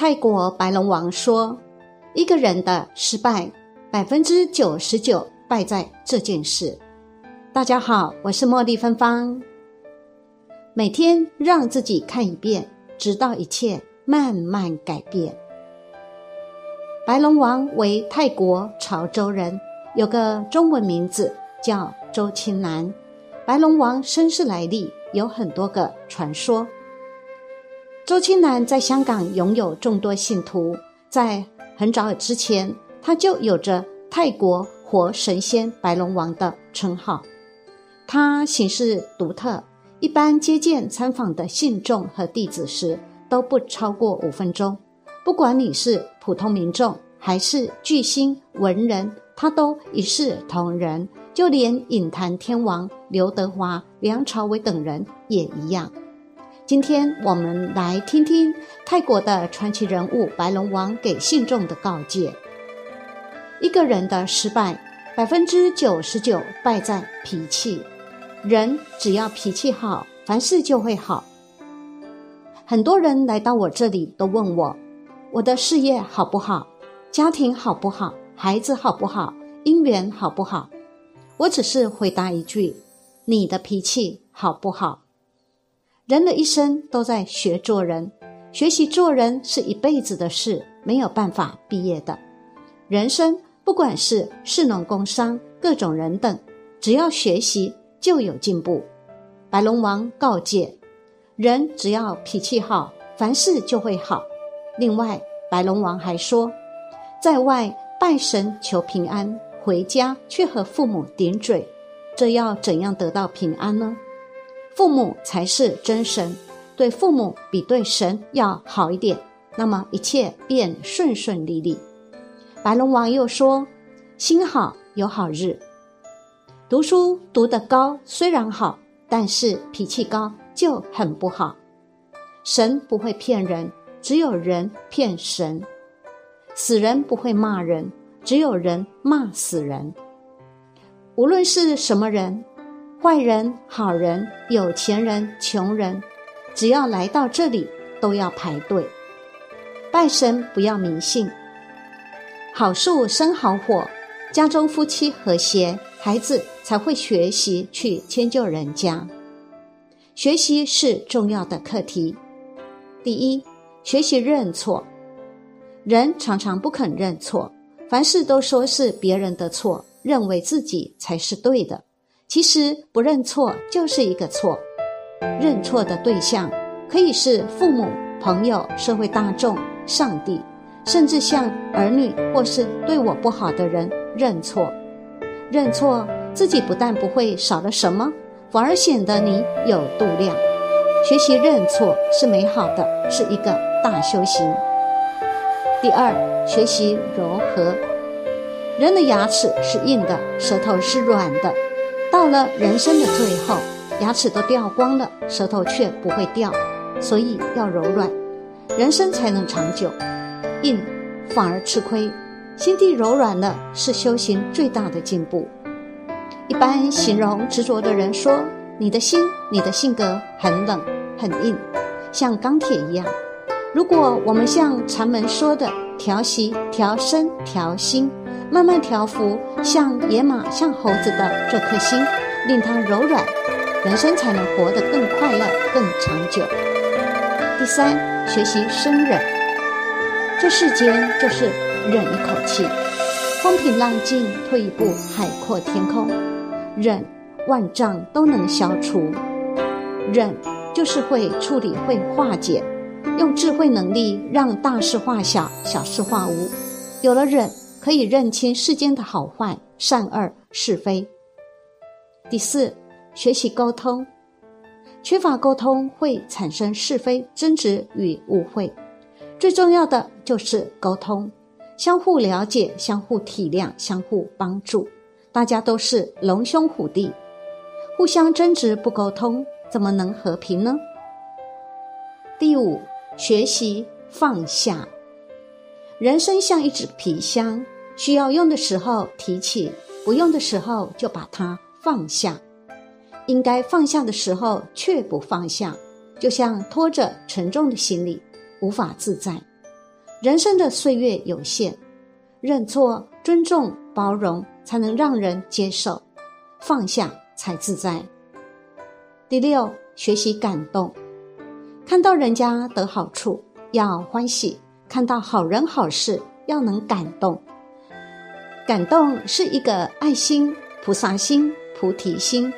泰国白龙王说：“一个人的失败，百分之九十九败在这件事。”大家好，我是茉莉芬芳。每天让自己看一遍，直到一切慢慢改变。白龙王为泰国潮州人，有个中文名字叫周青南。白龙王身世来历有很多个传说。周青南在香港拥有众多信徒，在很早之前，他就有着泰国活神仙白龙王的称号。他行事独特，一般接见参访的信众和弟子时都不超过五分钟。不管你是普通民众还是巨星文人，他都一视同仁。就连影坛天王刘德华、梁朝伟等人也一样。今天我们来听听泰国的传奇人物白龙王给信众的告诫：一个人的失败，百分之九十九败在脾气。人只要脾气好，凡事就会好。很多人来到我这里都问我：我的事业好不好？家庭好不好？孩子好不好？姻缘好不好？我只是回答一句：你的脾气好不好？人的一生都在学做人，学习做人是一辈子的事，没有办法毕业的。人生不管是士农工商各种人等，只要学习就有进步。白龙王告诫人，只要脾气好，凡事就会好。另外，白龙王还说，在外拜神求平安，回家却和父母顶嘴，这要怎样得到平安呢？父母才是真神，对父母比对神要好一点，那么一切便顺顺利利。白龙王又说：“心好有好日，读书读得高虽然好，但是脾气高就很不好。神不会骗人，只有人骗神；死人不会骂人，只有人骂死人。无论是什么人。”坏人、好人、有钱人、穷人，只要来到这里，都要排队拜神。不要迷信，好树生好火，家中夫妻和谐，孩子才会学习去迁就人家。学习是重要的课题。第一，学习认错。人常常不肯认错，凡事都说是别人的错，认为自己才是对的。其实不认错就是一个错，认错的对象可以是父母、朋友、社会大众、上帝，甚至向儿女或是对我不好的人认错。认错自己不但不会少了什么，反而显得你有度量。学习认错是美好的，是一个大修行。第二，学习柔和。人的牙齿是硬的，舌头是软的。到了人生的最后，牙齿都掉光了，舌头却不会掉，所以要柔软，人生才能长久。硬反而吃亏，心地柔软了是修行最大的进步。一般形容执着的人说：“你的心，你的性格很冷很硬，像钢铁一样。”如果我们像禅门说的调息、调身、调心。慢慢调服，像野马、像猴子的这颗心，令它柔软，人生才能活得更快乐、更长久。第三，学习生忍。这世间就是忍一口气，风平浪静，退一步海阔天空。忍，万丈都能消除。忍，就是会处理、会化解，用智慧能力让大事化小，小事化无。有了忍。可以认清世间的好坏、善恶、是非。第四，学习沟通，缺乏沟通会产生是非、争执与误会。最重要的就是沟通，相互了解、相互体谅、相互帮助。大家都是龙兄虎弟，互相争执不沟通，怎么能和平呢？第五，学习放下。人生像一只皮箱，需要用的时候提起，不用的时候就把它放下。应该放下的时候却不放下，就像拖着沉重的行李，无法自在。人生的岁月有限，认错、尊重、包容，才能让人接受；放下才自在。第六，学习感动。看到人家得好处要欢喜，看到好人好事要能感动。感动是一个爱心、菩萨心、菩提心。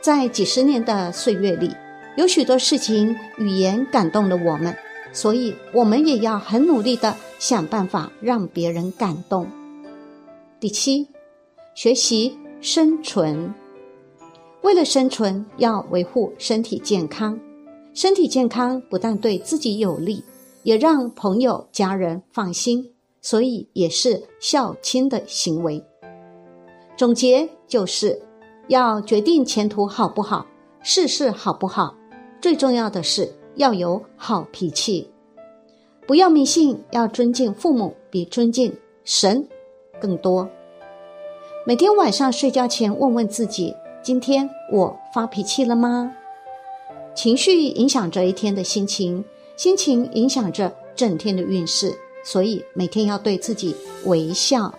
在几十年的岁月里，有许多事情语言感动了我们，所以我们也要很努力的想办法让别人感动。第七，学习生存。为了生存，要维护身体健康。身体健康不但对自己有利，也让朋友、家人放心，所以也是孝亲的行为。总结就是，要决定前途好不好，事事好不好，最重要的是要有好脾气。不要迷信，要尊敬父母，比尊敬神更多。每天晚上睡觉前问问自己：今天我发脾气了吗？情绪影响着一天的心情，心情影响着整天的运势，所以每天要对自己微笑。